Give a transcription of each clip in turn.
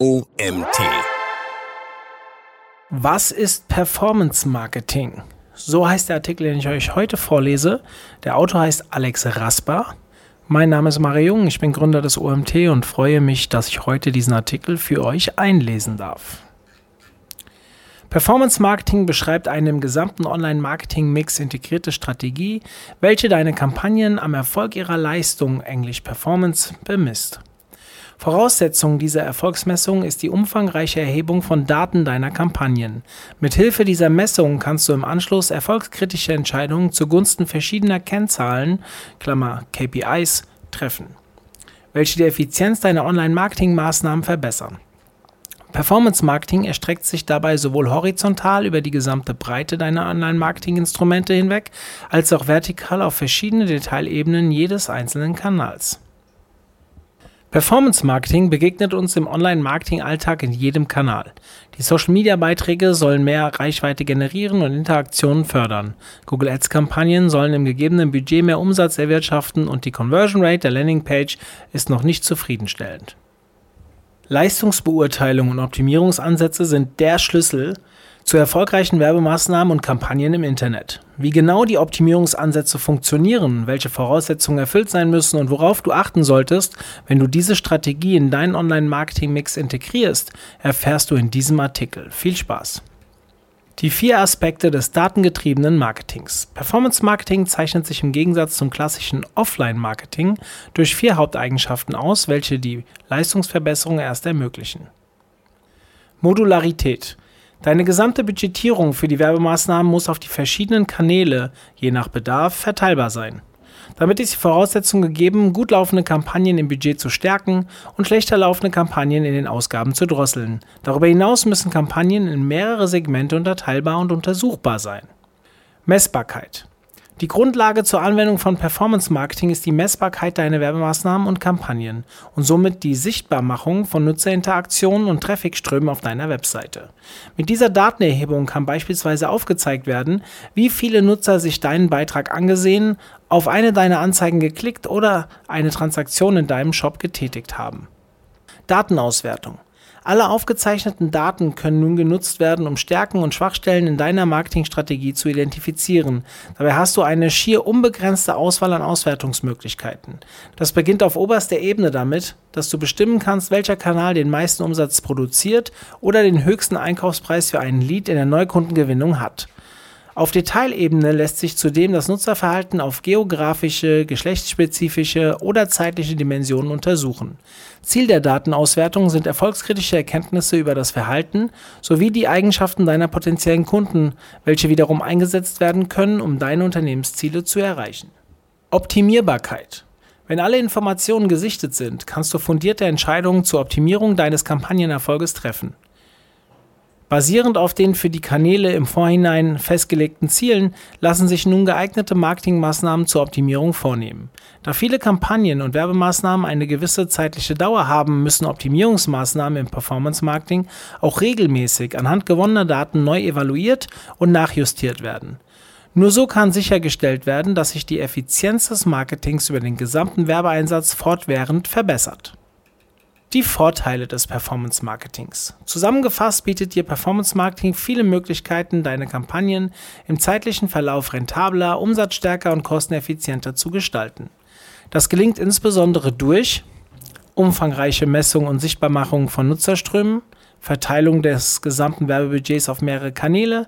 OMT. Was ist Performance Marketing? So heißt der Artikel, den ich euch heute vorlese. Der Autor heißt Alex Rasper. Mein Name ist Mario Jung, ich bin Gründer des OMT und freue mich, dass ich heute diesen Artikel für euch einlesen darf. Performance Marketing beschreibt eine im gesamten Online-Marketing-Mix integrierte Strategie, welche deine Kampagnen am Erfolg ihrer Leistung, englisch Performance, bemisst. Voraussetzung dieser Erfolgsmessung ist die umfangreiche Erhebung von Daten deiner Kampagnen. Mit Hilfe dieser Messung kannst du im Anschluss erfolgskritische Entscheidungen zugunsten verschiedener Kennzahlen (KPIs) treffen, welche die Effizienz deiner Online-Marketing-Maßnahmen verbessern. Performance Marketing erstreckt sich dabei sowohl horizontal über die gesamte Breite deiner Online-Marketing-Instrumente hinweg, als auch vertikal auf verschiedene Detailebenen jedes einzelnen Kanals. Performance Marketing begegnet uns im Online-Marketing-Alltag in jedem Kanal. Die Social-Media-Beiträge sollen mehr Reichweite generieren und Interaktionen fördern. Google Ads-Kampagnen sollen im gegebenen Budget mehr Umsatz erwirtschaften und die Conversion Rate der Landingpage ist noch nicht zufriedenstellend. Leistungsbeurteilung und Optimierungsansätze sind der Schlüssel zu erfolgreichen Werbemaßnahmen und Kampagnen im Internet. Wie genau die Optimierungsansätze funktionieren, welche Voraussetzungen erfüllt sein müssen und worauf du achten solltest, wenn du diese Strategie in deinen Online-Marketing-Mix integrierst, erfährst du in diesem Artikel. Viel Spaß! Die vier Aspekte des datengetriebenen Marketings. Performance Marketing zeichnet sich im Gegensatz zum klassischen Offline-Marketing durch vier Haupteigenschaften aus, welche die Leistungsverbesserung erst ermöglichen. Modularität. Deine gesamte Budgetierung für die Werbemaßnahmen muss auf die verschiedenen Kanäle, je nach Bedarf, verteilbar sein. Damit ist die Voraussetzung gegeben, gut laufende Kampagnen im Budget zu stärken und schlechter laufende Kampagnen in den Ausgaben zu drosseln. Darüber hinaus müssen Kampagnen in mehrere Segmente unterteilbar und untersuchbar sein. Messbarkeit. Die Grundlage zur Anwendung von Performance Marketing ist die Messbarkeit deiner Werbemaßnahmen und Kampagnen und somit die Sichtbarmachung von Nutzerinteraktionen und Trafficströmen auf deiner Webseite. Mit dieser Datenerhebung kann beispielsweise aufgezeigt werden, wie viele Nutzer sich deinen Beitrag angesehen, auf eine deiner Anzeigen geklickt oder eine Transaktion in deinem Shop getätigt haben. Datenauswertung. Alle aufgezeichneten Daten können nun genutzt werden, um Stärken und Schwachstellen in deiner Marketingstrategie zu identifizieren. Dabei hast du eine schier unbegrenzte Auswahl an Auswertungsmöglichkeiten. Das beginnt auf oberster Ebene damit, dass du bestimmen kannst, welcher Kanal den meisten Umsatz produziert oder den höchsten Einkaufspreis für einen Lead in der Neukundengewinnung hat. Auf Detailebene lässt sich zudem das Nutzerverhalten auf geografische, geschlechtsspezifische oder zeitliche Dimensionen untersuchen. Ziel der Datenauswertung sind erfolgskritische Erkenntnisse über das Verhalten sowie die Eigenschaften deiner potenziellen Kunden, welche wiederum eingesetzt werden können, um deine Unternehmensziele zu erreichen. Optimierbarkeit wenn alle Informationen gesichtet sind, kannst du fundierte Entscheidungen zur Optimierung deines Kampagnenerfolges treffen. Basierend auf den für die Kanäle im Vorhinein festgelegten Zielen lassen sich nun geeignete Marketingmaßnahmen zur Optimierung vornehmen. Da viele Kampagnen und Werbemaßnahmen eine gewisse zeitliche Dauer haben, müssen Optimierungsmaßnahmen im Performance Marketing auch regelmäßig anhand gewonnener Daten neu evaluiert und nachjustiert werden. Nur so kann sichergestellt werden, dass sich die Effizienz des Marketings über den gesamten Werbeeinsatz fortwährend verbessert. Die Vorteile des Performance Marketings. Zusammengefasst bietet dir Performance Marketing viele Möglichkeiten, deine Kampagnen im zeitlichen Verlauf rentabler, umsatzstärker und kosteneffizienter zu gestalten. Das gelingt insbesondere durch umfangreiche Messung und Sichtbarmachung von Nutzerströmen, Verteilung des gesamten Werbebudgets auf mehrere Kanäle,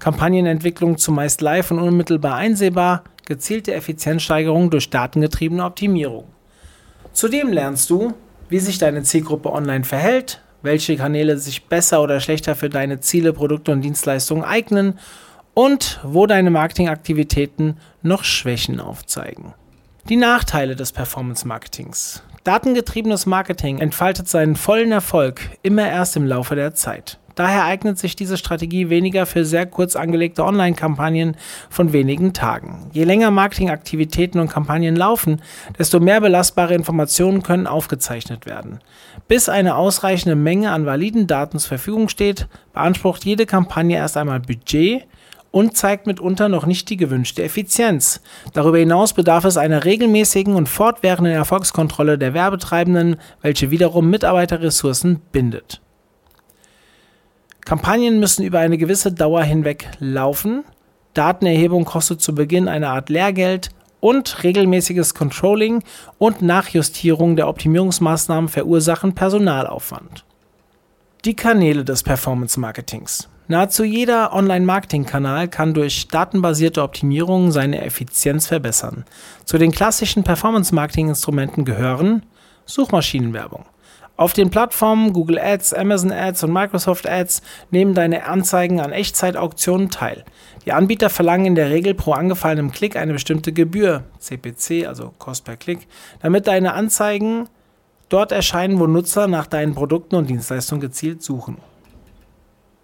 Kampagnenentwicklung zumeist live und unmittelbar einsehbar, gezielte Effizienzsteigerung durch datengetriebene Optimierung. Zudem lernst du, wie sich deine Zielgruppe online verhält, welche Kanäle sich besser oder schlechter für deine Ziele, Produkte und Dienstleistungen eignen und wo deine Marketingaktivitäten noch Schwächen aufzeigen. Die Nachteile des Performance Marketings. Datengetriebenes Marketing entfaltet seinen vollen Erfolg immer erst im Laufe der Zeit. Daher eignet sich diese Strategie weniger für sehr kurz angelegte Online-Kampagnen von wenigen Tagen. Je länger Marketingaktivitäten und Kampagnen laufen, desto mehr belastbare Informationen können aufgezeichnet werden. Bis eine ausreichende Menge an validen Daten zur Verfügung steht, beansprucht jede Kampagne erst einmal Budget und zeigt mitunter noch nicht die gewünschte Effizienz. Darüber hinaus bedarf es einer regelmäßigen und fortwährenden Erfolgskontrolle der Werbetreibenden, welche wiederum Mitarbeiterressourcen bindet. Kampagnen müssen über eine gewisse Dauer hinweg laufen. Datenerhebung kostet zu Beginn eine Art Lehrgeld und regelmäßiges Controlling und Nachjustierung der Optimierungsmaßnahmen verursachen Personalaufwand. Die Kanäle des Performance Marketings. Nahezu jeder Online-Marketing-Kanal kann durch datenbasierte Optimierung seine Effizienz verbessern. Zu den klassischen Performance-Marketing-Instrumenten gehören Suchmaschinenwerbung. Auf den Plattformen Google Ads, Amazon Ads und Microsoft Ads nehmen deine Anzeigen an Echtzeitauktionen teil. Die Anbieter verlangen in der Regel pro angefallenem Klick eine bestimmte Gebühr, CPC, also Cost per Klick, damit deine Anzeigen dort erscheinen, wo Nutzer nach deinen Produkten und Dienstleistungen gezielt suchen.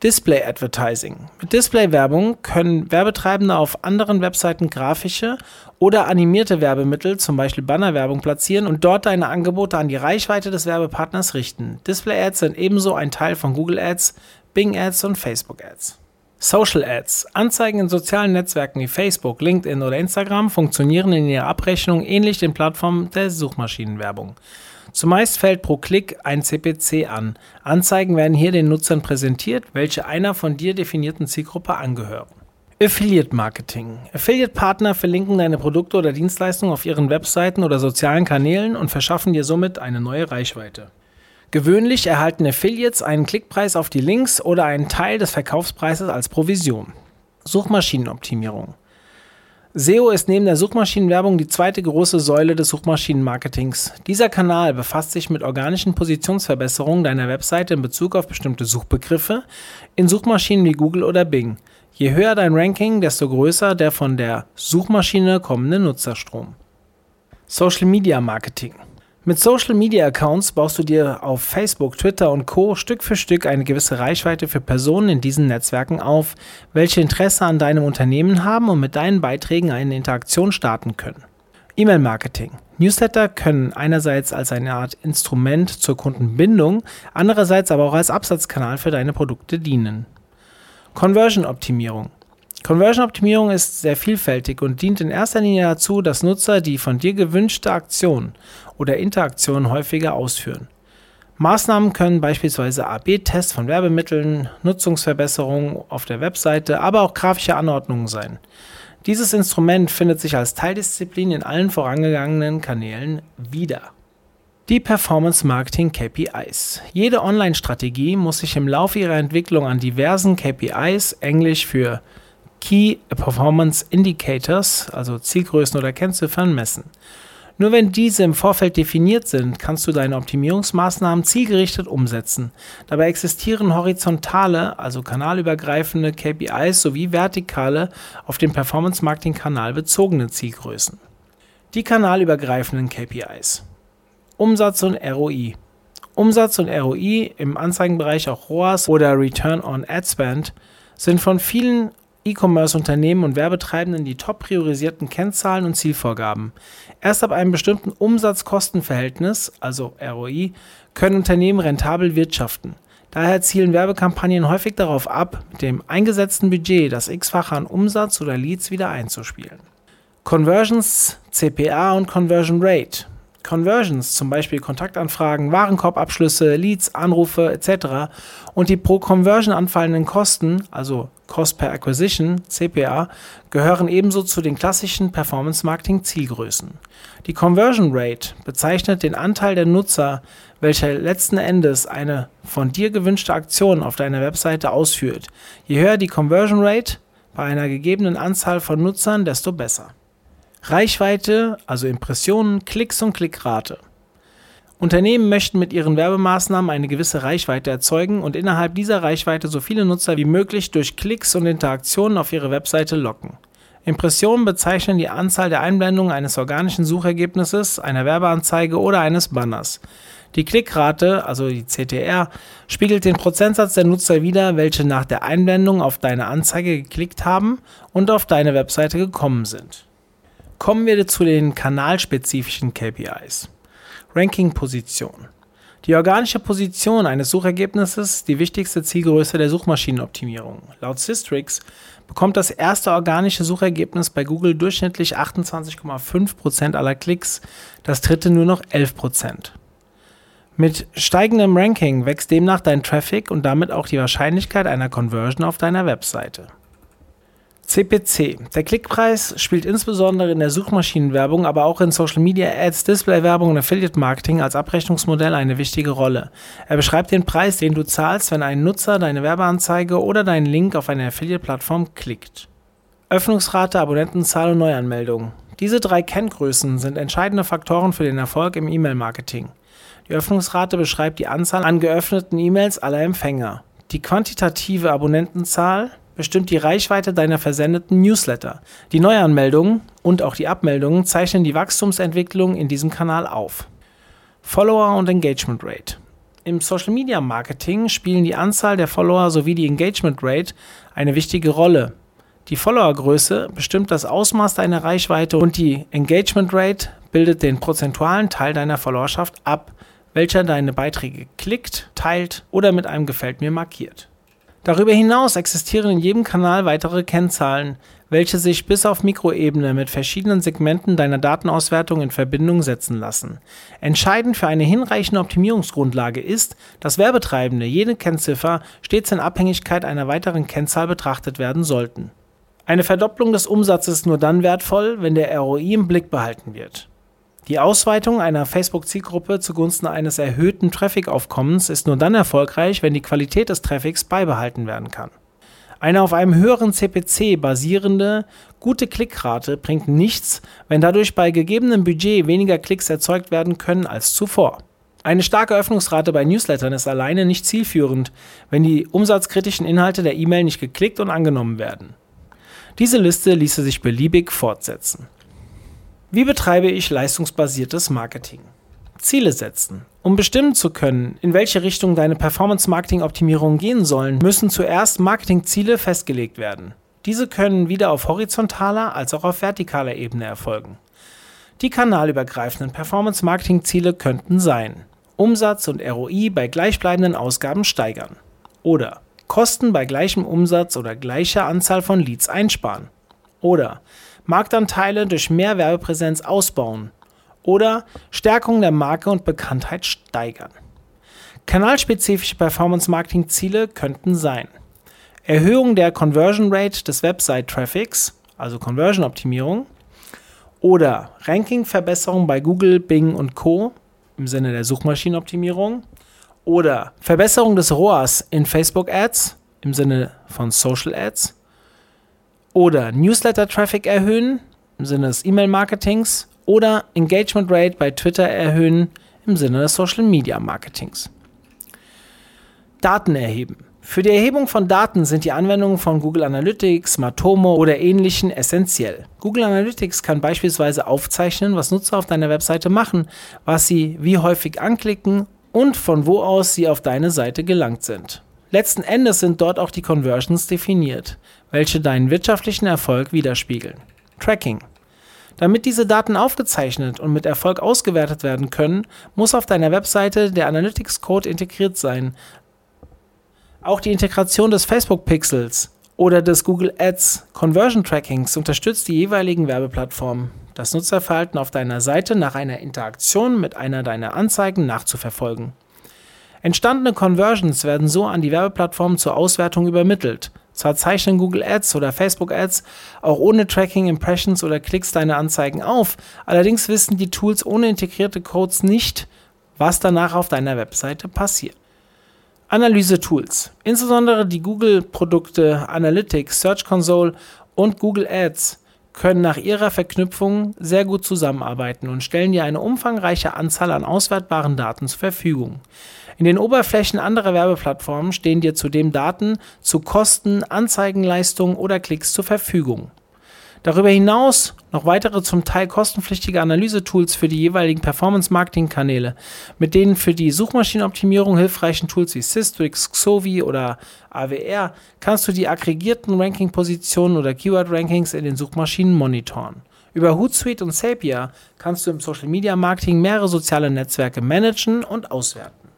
Display Advertising. Mit Display-Werbung können Werbetreibende auf anderen Webseiten grafische oder animierte Werbemittel, zum Beispiel Bannerwerbung, platzieren und dort deine Angebote an die Reichweite des Werbepartners richten. Display-Ads sind ebenso ein Teil von Google Ads, Bing Ads und Facebook Ads. Social Ads. Anzeigen in sozialen Netzwerken wie Facebook, LinkedIn oder Instagram funktionieren in ihrer Abrechnung ähnlich den Plattformen der Suchmaschinenwerbung. Zumeist fällt pro Klick ein CPC an. Anzeigen werden hier den Nutzern präsentiert, welche einer von dir definierten Zielgruppe angehören. Affiliate Marketing. Affiliate-Partner verlinken deine Produkte oder Dienstleistungen auf ihren Webseiten oder sozialen Kanälen und verschaffen dir somit eine neue Reichweite. Gewöhnlich erhalten Affiliates einen Klickpreis auf die Links oder einen Teil des Verkaufspreises als Provision. Suchmaschinenoptimierung. SEO ist neben der Suchmaschinenwerbung die zweite große Säule des Suchmaschinenmarketings. Dieser Kanal befasst sich mit organischen Positionsverbesserungen deiner Webseite in Bezug auf bestimmte Suchbegriffe in Suchmaschinen wie Google oder Bing. Je höher dein Ranking, desto größer der von der Suchmaschine kommende Nutzerstrom. Social Media Marketing mit Social Media Accounts baust du dir auf Facebook, Twitter und Co. Stück für Stück eine gewisse Reichweite für Personen in diesen Netzwerken auf, welche Interesse an deinem Unternehmen haben und mit deinen Beiträgen eine Interaktion starten können. E-Mail Marketing. Newsletter können einerseits als eine Art Instrument zur Kundenbindung, andererseits aber auch als Absatzkanal für deine Produkte dienen. Conversion Optimierung. Conversion-Optimierung ist sehr vielfältig und dient in erster Linie dazu, dass Nutzer die von dir gewünschte Aktion oder Interaktion häufiger ausführen. Maßnahmen können beispielsweise A-B-Tests von Werbemitteln, Nutzungsverbesserungen auf der Webseite, aber auch grafische Anordnungen sein. Dieses Instrument findet sich als Teildisziplin in allen vorangegangenen Kanälen wieder. Die Performance Marketing KPIs. Jede Online-Strategie muss sich im Laufe ihrer Entwicklung an diversen KPIs, englisch für Key Performance Indicators, also Zielgrößen oder Kennziffern, messen. Nur wenn diese im Vorfeld definiert sind, kannst du deine Optimierungsmaßnahmen zielgerichtet umsetzen. Dabei existieren horizontale, also kanalübergreifende KPIs sowie vertikale, auf den Performance Marketing Kanal bezogene Zielgrößen. Die kanalübergreifenden KPIs. Umsatz und ROI. Umsatz und ROI im Anzeigenbereich auch ROAS oder Return on Ad Spend sind von vielen E-Commerce-Unternehmen und Werbetreibenden die top priorisierten Kennzahlen und Zielvorgaben. Erst ab einem bestimmten Umsatz-Kosten-Verhältnis, also ROI, können Unternehmen rentabel wirtschaften. Daher zielen Werbekampagnen häufig darauf ab, mit dem eingesetzten Budget das x-fache an Umsatz oder Leads wieder einzuspielen. Conversions, CPA und Conversion Rate Conversions, zum Beispiel Kontaktanfragen, Warenkorbabschlüsse, Leads, Anrufe etc. und die pro Conversion anfallenden Kosten, also Cost per Acquisition, CPA, gehören ebenso zu den klassischen Performance Marketing Zielgrößen. Die Conversion Rate bezeichnet den Anteil der Nutzer, welcher letzten Endes eine von dir gewünschte Aktion auf deiner Webseite ausführt. Je höher die Conversion Rate bei einer gegebenen Anzahl von Nutzern, desto besser. Reichweite, also Impressionen, Klicks und Klickrate. Unternehmen möchten mit ihren Werbemaßnahmen eine gewisse Reichweite erzeugen und innerhalb dieser Reichweite so viele Nutzer wie möglich durch Klicks und Interaktionen auf ihre Webseite locken. Impressionen bezeichnen die Anzahl der Einblendungen eines organischen Suchergebnisses, einer Werbeanzeige oder eines Banners. Die Klickrate, also die CTR, spiegelt den Prozentsatz der Nutzer wider, welche nach der Einblendung auf deine Anzeige geklickt haben und auf deine Webseite gekommen sind. Kommen wir zu den kanalspezifischen KPIs. Ranking-Position. Die organische Position eines Suchergebnisses ist die wichtigste Zielgröße der Suchmaschinenoptimierung. Laut Systrix bekommt das erste organische Suchergebnis bei Google durchschnittlich 28,5% aller Klicks, das dritte nur noch 11%. Mit steigendem Ranking wächst demnach dein Traffic und damit auch die Wahrscheinlichkeit einer Conversion auf deiner Webseite. CPC. Der Klickpreis spielt insbesondere in der Suchmaschinenwerbung, aber auch in Social Media Ads, Displaywerbung und Affiliate Marketing als Abrechnungsmodell eine wichtige Rolle. Er beschreibt den Preis, den du zahlst, wenn ein Nutzer deine Werbeanzeige oder deinen Link auf eine Affiliate-Plattform klickt. Öffnungsrate, Abonnentenzahl und Neuanmeldung. Diese drei Kenngrößen sind entscheidende Faktoren für den Erfolg im E-Mail-Marketing. Die Öffnungsrate beschreibt die Anzahl an geöffneten E-Mails aller Empfänger. Die quantitative Abonnentenzahl bestimmt die Reichweite deiner versendeten Newsletter. Die Neuanmeldungen und auch die Abmeldungen zeichnen die Wachstumsentwicklung in diesem Kanal auf. Follower und Engagement Rate. Im Social Media Marketing spielen die Anzahl der Follower sowie die Engagement Rate eine wichtige Rolle. Die Followergröße bestimmt das Ausmaß deiner Reichweite und die Engagement Rate bildet den prozentualen Teil deiner Followerschaft ab, welcher deine Beiträge klickt, teilt oder mit einem Gefällt mir markiert. Darüber hinaus existieren in jedem Kanal weitere Kennzahlen, welche sich bis auf Mikroebene mit verschiedenen Segmenten deiner Datenauswertung in Verbindung setzen lassen. Entscheidend für eine hinreichende Optimierungsgrundlage ist, dass Werbetreibende jede Kennziffer stets in Abhängigkeit einer weiteren Kennzahl betrachtet werden sollten. Eine Verdopplung des Umsatzes ist nur dann wertvoll, wenn der ROI im Blick behalten wird. Die Ausweitung einer Facebook-Zielgruppe zugunsten eines erhöhten Traffic-Aufkommens ist nur dann erfolgreich, wenn die Qualität des Traffics beibehalten werden kann. Eine auf einem höheren CPC basierende gute Klickrate bringt nichts, wenn dadurch bei gegebenem Budget weniger Klicks erzeugt werden können als zuvor. Eine starke Öffnungsrate bei Newslettern ist alleine nicht zielführend, wenn die umsatzkritischen Inhalte der E-Mail nicht geklickt und angenommen werden. Diese Liste ließe sich beliebig fortsetzen. Wie betreibe ich leistungsbasiertes Marketing? Ziele setzen. Um bestimmen zu können, in welche Richtung deine Performance-Marketing-Optimierungen gehen sollen, müssen zuerst Marketingziele festgelegt werden. Diese können wieder auf horizontaler als auch auf vertikaler Ebene erfolgen. Die kanalübergreifenden Performance-Marketing-Ziele könnten sein Umsatz und ROI bei gleichbleibenden Ausgaben steigern oder Kosten bei gleichem Umsatz oder gleicher Anzahl von Leads einsparen oder Marktanteile durch mehr Werbepräsenz ausbauen oder Stärkung der Marke und Bekanntheit steigern. Kanalspezifische Performance-Marketing-Ziele könnten sein Erhöhung der Conversion Rate des Website-Traffics, also Conversion-Optimierung, oder Ranking-Verbesserung bei Google, Bing und Co. im Sinne der Suchmaschinenoptimierung oder Verbesserung des ROAS in Facebook-Ads im Sinne von Social Ads oder Newsletter-Traffic erhöhen im Sinne des E-Mail-Marketings oder Engagement Rate bei Twitter erhöhen im Sinne des Social Media Marketings. Daten erheben. Für die Erhebung von Daten sind die Anwendungen von Google Analytics, Matomo oder ähnlichen essentiell. Google Analytics kann beispielsweise aufzeichnen, was Nutzer auf deiner Webseite machen, was sie wie häufig anklicken und von wo aus sie auf deine Seite gelangt sind. Letzten Endes sind dort auch die Conversions definiert, welche deinen wirtschaftlichen Erfolg widerspiegeln. Tracking. Damit diese Daten aufgezeichnet und mit Erfolg ausgewertet werden können, muss auf deiner Webseite der Analytics Code integriert sein. Auch die Integration des Facebook Pixels oder des Google Ads Conversion Trackings unterstützt die jeweiligen Werbeplattformen, das Nutzerverhalten auf deiner Seite nach einer Interaktion mit einer deiner Anzeigen nachzuverfolgen. Entstandene Conversions werden so an die Werbeplattformen zur Auswertung übermittelt. Zwar zeichnen Google Ads oder Facebook Ads auch ohne Tracking Impressions oder Klicks deine Anzeigen auf, allerdings wissen die Tools ohne integrierte Codes nicht, was danach auf deiner Webseite passiert. Analyse-Tools. Insbesondere die Google-Produkte Analytics, Search Console und Google Ads können nach ihrer Verknüpfung sehr gut zusammenarbeiten und stellen dir eine umfangreiche Anzahl an auswertbaren Daten zur Verfügung. In den Oberflächen anderer Werbeplattformen stehen dir zudem Daten zu Kosten, Anzeigenleistungen oder Klicks zur Verfügung. Darüber hinaus noch weitere zum Teil kostenpflichtige Analysetools für die jeweiligen Performance-Marketing-Kanäle, mit denen für die Suchmaschinenoptimierung hilfreichen Tools wie Systrix, Xovi oder AWR kannst du die aggregierten Ranking-Positionen oder Keyword-Rankings in den Suchmaschinen monitoren. Über Hootsuite und Zapier kannst du im Social-Media-Marketing mehrere soziale Netzwerke managen und auswerten.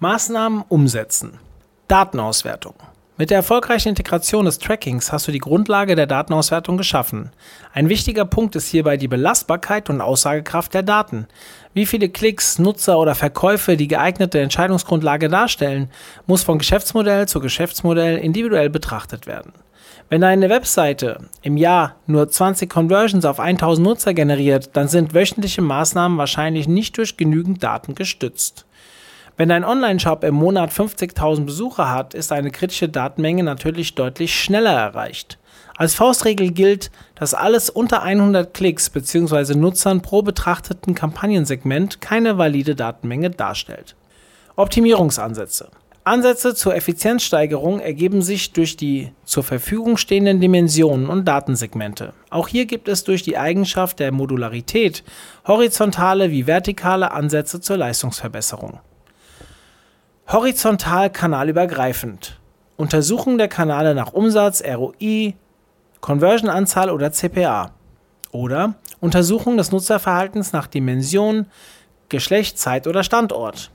Maßnahmen umsetzen. Datenauswertung. Mit der erfolgreichen Integration des Trackings hast du die Grundlage der Datenauswertung geschaffen. Ein wichtiger Punkt ist hierbei die Belastbarkeit und Aussagekraft der Daten. Wie viele Klicks, Nutzer oder Verkäufe die geeignete Entscheidungsgrundlage darstellen, muss von Geschäftsmodell zu Geschäftsmodell individuell betrachtet werden. Wenn deine Webseite im Jahr nur 20 Conversions auf 1000 Nutzer generiert, dann sind wöchentliche Maßnahmen wahrscheinlich nicht durch genügend Daten gestützt. Wenn dein Online-Shop im Monat 50.000 Besucher hat, ist eine kritische Datenmenge natürlich deutlich schneller erreicht. Als Faustregel gilt, dass alles unter 100 Klicks bzw. Nutzern pro betrachteten Kampagnensegment keine valide Datenmenge darstellt. Optimierungsansätze. Ansätze zur Effizienzsteigerung ergeben sich durch die zur Verfügung stehenden Dimensionen und Datensegmente. Auch hier gibt es durch die Eigenschaft der Modularität horizontale wie vertikale Ansätze zur Leistungsverbesserung. Horizontal kanalübergreifend. Untersuchung der Kanäle nach Umsatz, ROI, Conversion-Anzahl oder CPA. Oder Untersuchung des Nutzerverhaltens nach Dimension, Geschlecht, Zeit oder Standort.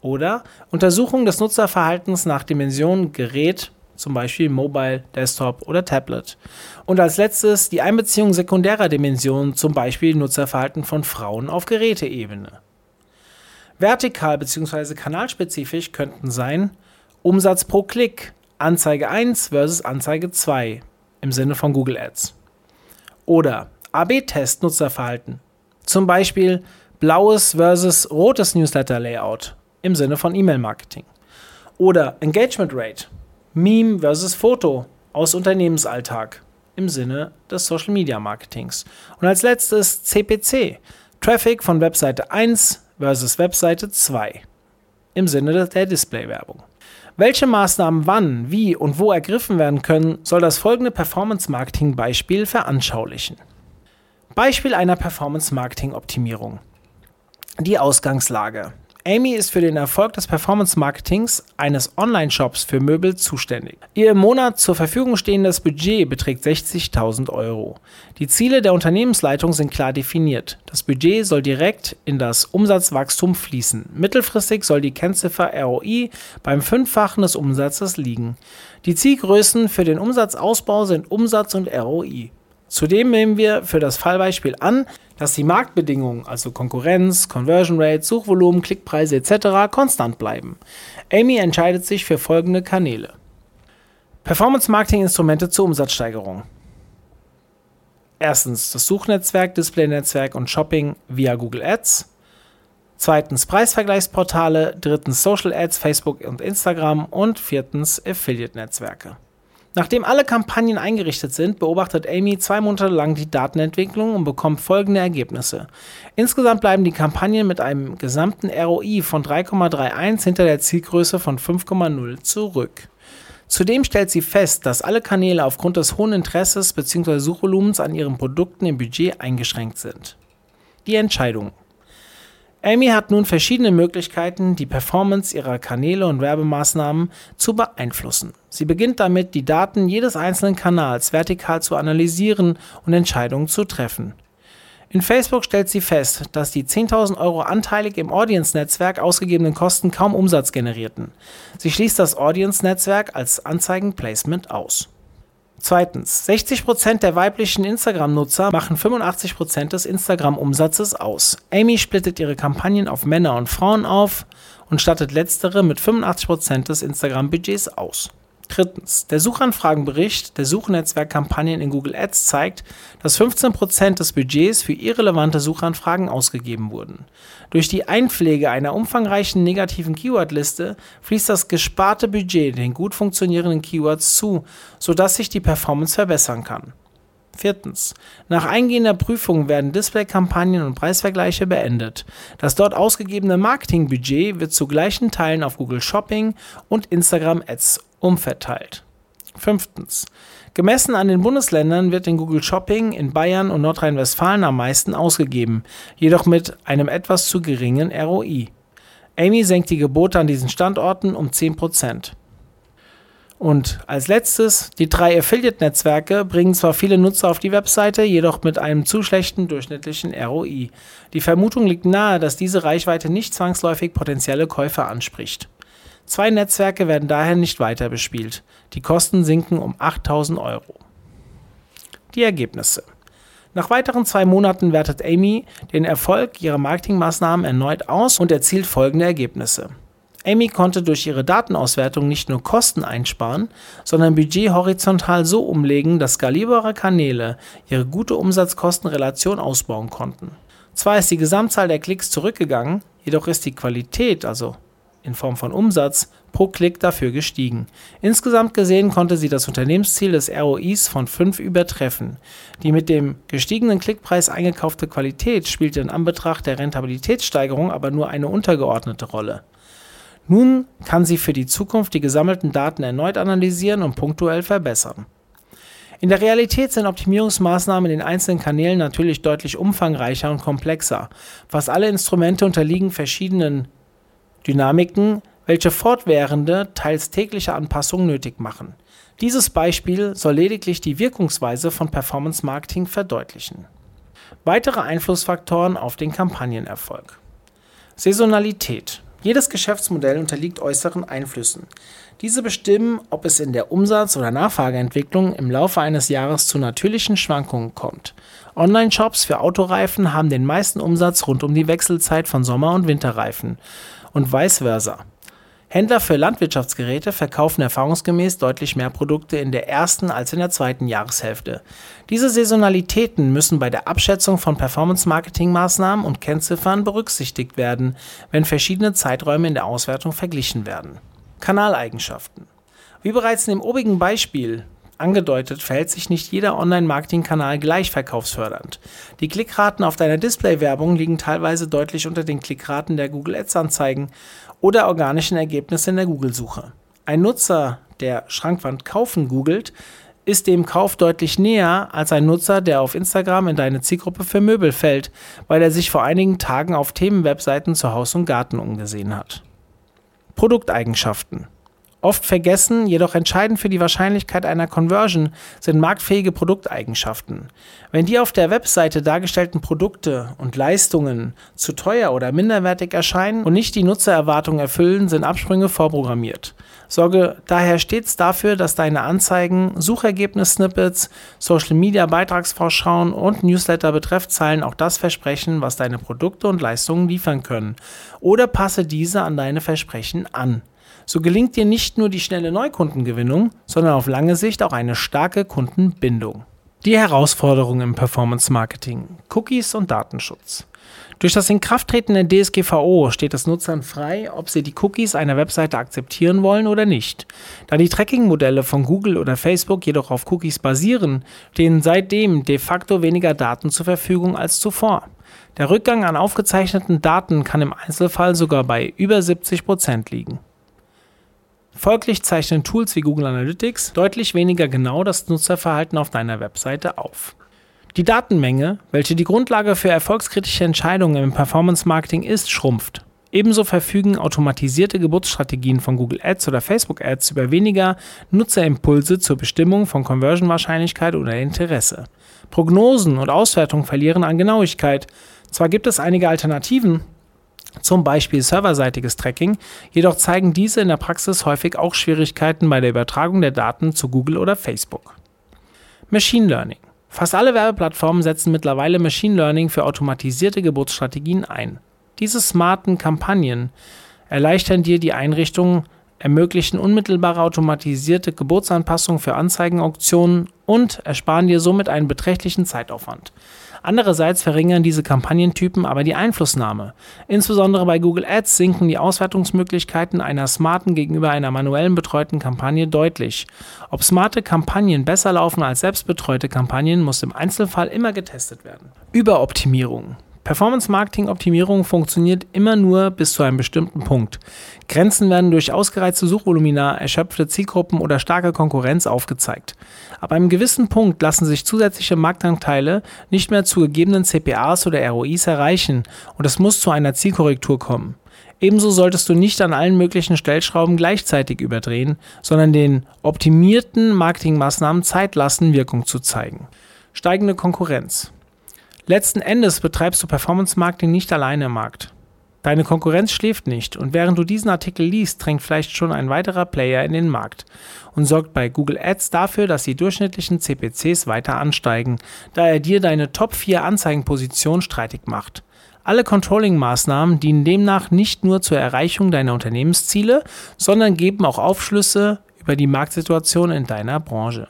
Oder Untersuchung des Nutzerverhaltens nach Dimension, Gerät, zum Beispiel Mobile, Desktop oder Tablet. Und als letztes die Einbeziehung sekundärer Dimensionen, zum Beispiel Nutzerverhalten von Frauen auf Geräteebene. Vertikal bzw. kanalspezifisch könnten sein Umsatz pro Klick, Anzeige 1 versus Anzeige 2 im Sinne von Google Ads. Oder AB-Test Nutzerverhalten, zum Beispiel blaues versus rotes Newsletter-Layout im Sinne von E-Mail-Marketing. Oder Engagement Rate, Meme versus Foto aus Unternehmensalltag im Sinne des Social Media Marketings. Und als letztes CPC, Traffic von Webseite 1 versus Webseite 2 im Sinne der Displaywerbung. Welche Maßnahmen wann, wie und wo ergriffen werden können, soll das folgende Performance-Marketing-Beispiel veranschaulichen. Beispiel einer Performance-Marketing-Optimierung. Die Ausgangslage. Amy ist für den Erfolg des Performance-Marketings eines Online-Shops für Möbel zuständig. Ihr im Monat zur Verfügung stehendes Budget beträgt 60.000 Euro. Die Ziele der Unternehmensleitung sind klar definiert. Das Budget soll direkt in das Umsatzwachstum fließen. Mittelfristig soll die Kennziffer ROI beim Fünffachen des Umsatzes liegen. Die Zielgrößen für den Umsatzausbau sind Umsatz und ROI. Zudem nehmen wir für das Fallbeispiel an, dass die Marktbedingungen, also Konkurrenz, Conversion Rate, Suchvolumen, Klickpreise etc. konstant bleiben. Amy entscheidet sich für folgende Kanäle. Performance-Marketing-Instrumente zur Umsatzsteigerung. Erstens das Suchnetzwerk, Displaynetzwerk und Shopping via Google Ads. Zweitens Preisvergleichsportale. Drittens Social Ads, Facebook und Instagram. Und viertens Affiliate-Netzwerke. Nachdem alle Kampagnen eingerichtet sind, beobachtet Amy zwei Monate lang die Datenentwicklung und bekommt folgende Ergebnisse. Insgesamt bleiben die Kampagnen mit einem gesamten ROI von 3,31 hinter der Zielgröße von 5,0 zurück. Zudem stellt sie fest, dass alle Kanäle aufgrund des hohen Interesses bzw. Suchvolumens an ihren Produkten im Budget eingeschränkt sind. Die Entscheidung. Amy hat nun verschiedene Möglichkeiten, die Performance ihrer Kanäle und Werbemaßnahmen zu beeinflussen. Sie beginnt damit, die Daten jedes einzelnen Kanals vertikal zu analysieren und Entscheidungen zu treffen. In Facebook stellt sie fest, dass die 10.000 Euro anteilig im Audience-Netzwerk ausgegebenen Kosten kaum Umsatz generierten. Sie schließt das Audience-Netzwerk als Anzeigen-Placement aus. Zweitens, 60% der weiblichen Instagram-Nutzer machen 85% des Instagram-Umsatzes aus. Amy splittet ihre Kampagnen auf Männer und Frauen auf und stattet letztere mit 85% des Instagram-Budgets aus. Drittens, der Suchanfragenbericht der Suchnetzwerkkampagnen in Google Ads zeigt, dass 15% des Budgets für irrelevante Suchanfragen ausgegeben wurden. Durch die Einpflege einer umfangreichen negativen Keywordliste fließt das gesparte Budget den gut funktionierenden Keywords zu, sodass sich die Performance verbessern kann. Viertens. Nach eingehender Prüfung werden Displaykampagnen und Preisvergleiche beendet. Das dort ausgegebene Marketingbudget wird zu gleichen Teilen auf Google Shopping und Instagram Ads umverteilt. Fünftens. Gemessen an den Bundesländern wird in Google Shopping in Bayern und Nordrhein-Westfalen am meisten ausgegeben, jedoch mit einem etwas zu geringen ROI. Amy senkt die Gebote an diesen Standorten um 10%. Und als letztes, die drei Affiliate-Netzwerke bringen zwar viele Nutzer auf die Webseite, jedoch mit einem zu schlechten durchschnittlichen ROI. Die Vermutung liegt nahe, dass diese Reichweite nicht zwangsläufig potenzielle Käufer anspricht. Zwei Netzwerke werden daher nicht weiter bespielt. Die Kosten sinken um 8000 Euro. Die Ergebnisse. Nach weiteren zwei Monaten wertet Amy den Erfolg ihrer Marketingmaßnahmen erneut aus und erzielt folgende Ergebnisse. Amy konnte durch ihre Datenauswertung nicht nur Kosten einsparen, sondern Budget horizontal so umlegen, dass skalierbare Kanäle ihre gute Umsatz-Kosten-Relation ausbauen konnten. Zwar ist die Gesamtzahl der Klicks zurückgegangen, jedoch ist die Qualität, also in Form von Umsatz pro Klick dafür gestiegen. Insgesamt gesehen konnte sie das Unternehmensziel des ROIs von 5 übertreffen. Die mit dem gestiegenen Klickpreis eingekaufte Qualität spielte in Anbetracht der Rentabilitätssteigerung aber nur eine untergeordnete Rolle. Nun kann sie für die Zukunft die gesammelten Daten erneut analysieren und punktuell verbessern. In der Realität sind Optimierungsmaßnahmen in den einzelnen Kanälen natürlich deutlich umfangreicher und komplexer. Fast alle Instrumente unterliegen verschiedenen Dynamiken, welche fortwährende, teils tägliche Anpassungen nötig machen. Dieses Beispiel soll lediglich die Wirkungsweise von Performance Marketing verdeutlichen. Weitere Einflussfaktoren auf den Kampagnenerfolg. Saisonalität. Jedes Geschäftsmodell unterliegt äußeren Einflüssen. Diese bestimmen, ob es in der Umsatz- oder Nachfrageentwicklung im Laufe eines Jahres zu natürlichen Schwankungen kommt. Online-Shops für Autoreifen haben den meisten Umsatz rund um die Wechselzeit von Sommer- und Winterreifen und vice versa. Händler für Landwirtschaftsgeräte verkaufen erfahrungsgemäß deutlich mehr Produkte in der ersten als in der zweiten Jahreshälfte. Diese Saisonalitäten müssen bei der Abschätzung von Performance-Marketing-Maßnahmen und Kennziffern berücksichtigt werden, wenn verschiedene Zeiträume in der Auswertung verglichen werden. Kanaleigenschaften. Wie bereits in dem obigen Beispiel angedeutet, verhält sich nicht jeder Online-Marketing-Kanal gleich verkaufsfördernd. Die Klickraten auf deiner Display-Werbung liegen teilweise deutlich unter den Klickraten der Google Ads-Anzeigen oder organischen Ergebnisse in der Google-Suche. Ein Nutzer, der Schrankwand kaufen googelt, ist dem Kauf deutlich näher als ein Nutzer, der auf Instagram in deine Zielgruppe für Möbel fällt, weil er sich vor einigen Tagen auf Themenwebseiten zu Haus und Garten umgesehen hat. Produkteigenschaften Oft vergessen, jedoch entscheidend für die Wahrscheinlichkeit einer Conversion sind marktfähige Produkteigenschaften. Wenn die auf der Webseite dargestellten Produkte und Leistungen zu teuer oder minderwertig erscheinen und nicht die Nutzererwartungen erfüllen, sind Absprünge vorprogrammiert. Sorge daher stets dafür, dass deine Anzeigen, Suchergebnis-Snippets, Social-Media-Beitragsvorschauen und Newsletter-Betreffzeilen auch das versprechen, was deine Produkte und Leistungen liefern können. Oder passe diese an deine Versprechen an. So gelingt dir nicht nur die schnelle Neukundengewinnung, sondern auf lange Sicht auch eine starke Kundenbindung. Die Herausforderungen im Performance Marketing, Cookies und Datenschutz. Durch das Inkrafttreten der DSGVO steht es Nutzern frei, ob sie die Cookies einer Webseite akzeptieren wollen oder nicht. Da die Tracking-Modelle von Google oder Facebook jedoch auf Cookies basieren, stehen seitdem de facto weniger Daten zur Verfügung als zuvor. Der Rückgang an aufgezeichneten Daten kann im Einzelfall sogar bei über 70 Prozent liegen. Folglich zeichnen Tools wie Google Analytics deutlich weniger genau das Nutzerverhalten auf deiner Webseite auf. Die Datenmenge, welche die Grundlage für erfolgskritische Entscheidungen im Performance Marketing ist, schrumpft. Ebenso verfügen automatisierte Geburtsstrategien von Google Ads oder Facebook Ads über weniger Nutzerimpulse zur Bestimmung von Conversion-Wahrscheinlichkeit oder Interesse. Prognosen und Auswertungen verlieren an Genauigkeit. Zwar gibt es einige Alternativen, zum Beispiel serverseitiges Tracking, jedoch zeigen diese in der Praxis häufig auch Schwierigkeiten bei der Übertragung der Daten zu Google oder Facebook. Machine Learning. Fast alle Werbeplattformen setzen mittlerweile Machine Learning für automatisierte Geburtsstrategien ein. Diese smarten Kampagnen erleichtern dir die Einrichtung, ermöglichen unmittelbare automatisierte Geburtsanpassungen für Anzeigenauktionen und ersparen dir somit einen beträchtlichen Zeitaufwand. Andererseits verringern diese Kampagnentypen aber die Einflussnahme. Insbesondere bei Google Ads sinken die Auswertungsmöglichkeiten einer smarten gegenüber einer manuellen betreuten Kampagne deutlich. Ob smarte Kampagnen besser laufen als selbstbetreute Kampagnen, muss im Einzelfall immer getestet werden. Überoptimierung. Performance-Marketing-Optimierung funktioniert immer nur bis zu einem bestimmten Punkt. Grenzen werden durch ausgereizte Suchvolumina, erschöpfte Zielgruppen oder starke Konkurrenz aufgezeigt. Ab einem gewissen Punkt lassen sich zusätzliche Marktanteile nicht mehr zu gegebenen CPAs oder ROIs erreichen und es muss zu einer Zielkorrektur kommen. Ebenso solltest du nicht an allen möglichen Stellschrauben gleichzeitig überdrehen, sondern den optimierten Marketingmaßnahmen Zeit lassen, Wirkung zu zeigen. Steigende Konkurrenz. Letzten Endes betreibst du Performance Marketing nicht alleine im Markt. Deine Konkurrenz schläft nicht und während du diesen Artikel liest, drängt vielleicht schon ein weiterer Player in den Markt und sorgt bei Google Ads dafür, dass die durchschnittlichen CPCs weiter ansteigen, da er dir deine Top 4 Anzeigenposition streitig macht. Alle Controlling-Maßnahmen dienen demnach nicht nur zur Erreichung deiner Unternehmensziele, sondern geben auch Aufschlüsse über die Marktsituation in deiner Branche.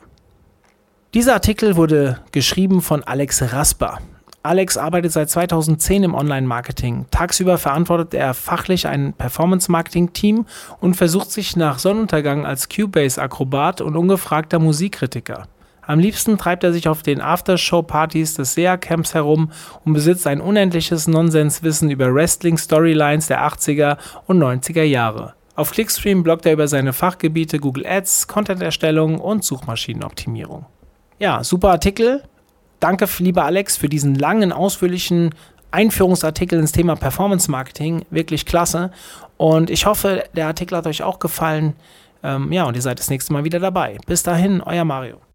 Dieser Artikel wurde geschrieben von Alex Rasper. Alex arbeitet seit 2010 im Online-Marketing. Tagsüber verantwortet er fachlich ein Performance-Marketing-Team und versucht sich nach Sonnenuntergang als Cubase-Akrobat und ungefragter Musikkritiker. Am liebsten treibt er sich auf den Aftershow-Partys des SEA-Camps herum und besitzt ein unendliches Nonsenswissen über Wrestling-Storylines der 80er und 90er Jahre. Auf Clickstream bloggt er über seine Fachgebiete Google Ads, Content-Erstellung und Suchmaschinenoptimierung. Ja, super Artikel. Danke, lieber Alex, für diesen langen, ausführlichen Einführungsartikel ins Thema Performance Marketing. Wirklich klasse. Und ich hoffe, der Artikel hat euch auch gefallen. Ähm, ja, und ihr seid das nächste Mal wieder dabei. Bis dahin, euer Mario.